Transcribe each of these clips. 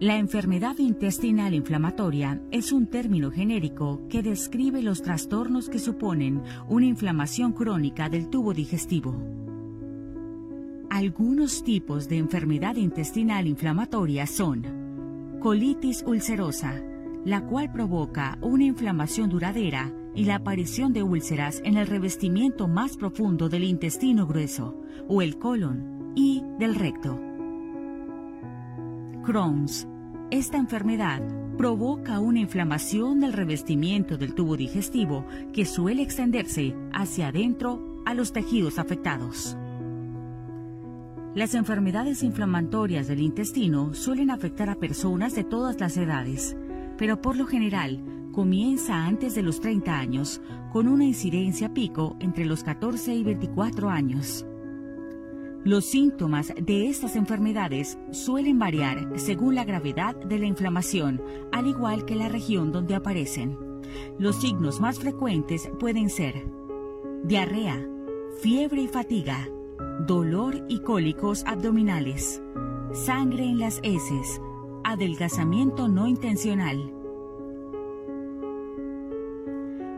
La enfermedad intestinal inflamatoria es un término genérico que describe los trastornos que suponen una inflamación crónica del tubo digestivo. Algunos tipos de enfermedad intestinal inflamatoria son colitis ulcerosa, la cual provoca una inflamación duradera y la aparición de úlceras en el revestimiento más profundo del intestino grueso o el colon y del recto. Crohn's. Esta enfermedad provoca una inflamación del revestimiento del tubo digestivo que suele extenderse hacia adentro a los tejidos afectados. Las enfermedades inflamatorias del intestino suelen afectar a personas de todas las edades, pero por lo general comienza antes de los 30 años, con una incidencia pico entre los 14 y 24 años. Los síntomas de estas enfermedades suelen variar según la gravedad de la inflamación, al igual que la región donde aparecen. Los signos más frecuentes pueden ser diarrea, fiebre y fatiga, dolor y cólicos abdominales, sangre en las heces, adelgazamiento no intencional.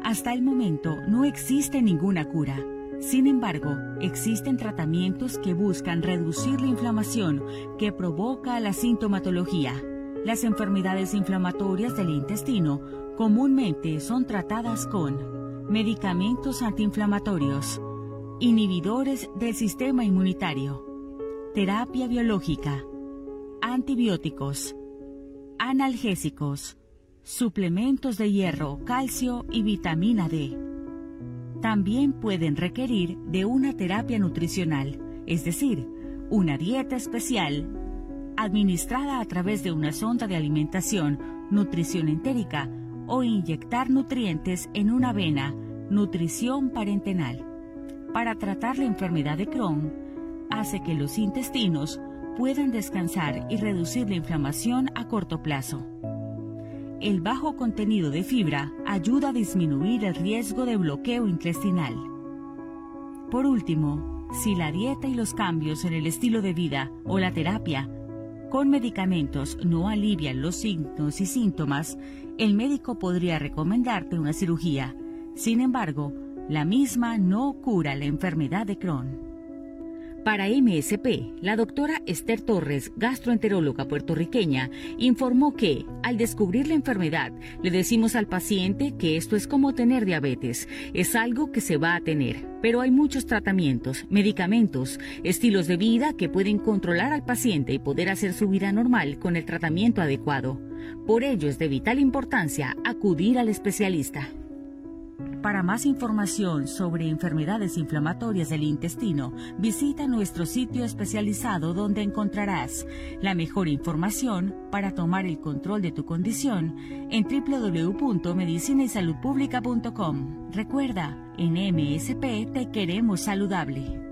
Hasta el momento no existe ninguna cura sin embargo, existen tratamientos que buscan reducir la inflamación que provoca la sintomatología. Las enfermedades inflamatorias del intestino comúnmente son tratadas con medicamentos antiinflamatorios, inhibidores del sistema inmunitario, terapia biológica, antibióticos, analgésicos, suplementos de hierro, calcio y vitamina D también pueden requerir de una terapia nutricional, es decir, una dieta especial administrada a través de una sonda de alimentación, nutrición entérica o inyectar nutrientes en una vena, nutrición parenteral. Para tratar la enfermedad de Crohn, hace que los intestinos puedan descansar y reducir la inflamación a corto plazo. El bajo contenido de fibra ayuda a disminuir el riesgo de bloqueo intestinal. Por último, si la dieta y los cambios en el estilo de vida o la terapia con medicamentos no alivian los signos y síntomas, el médico podría recomendarte una cirugía. Sin embargo, la misma no cura la enfermedad de Crohn. Para MSP, la doctora Esther Torres, gastroenteróloga puertorriqueña, informó que, al descubrir la enfermedad, le decimos al paciente que esto es como tener diabetes, es algo que se va a tener, pero hay muchos tratamientos, medicamentos, estilos de vida que pueden controlar al paciente y poder hacer su vida normal con el tratamiento adecuado. Por ello es de vital importancia acudir al especialista. Para más información sobre enfermedades inflamatorias del intestino, visita nuestro sitio especializado donde encontrarás la mejor información para tomar el control de tu condición en www.medicinaysaludpublica.com. Recuerda, en MSP te queremos saludable.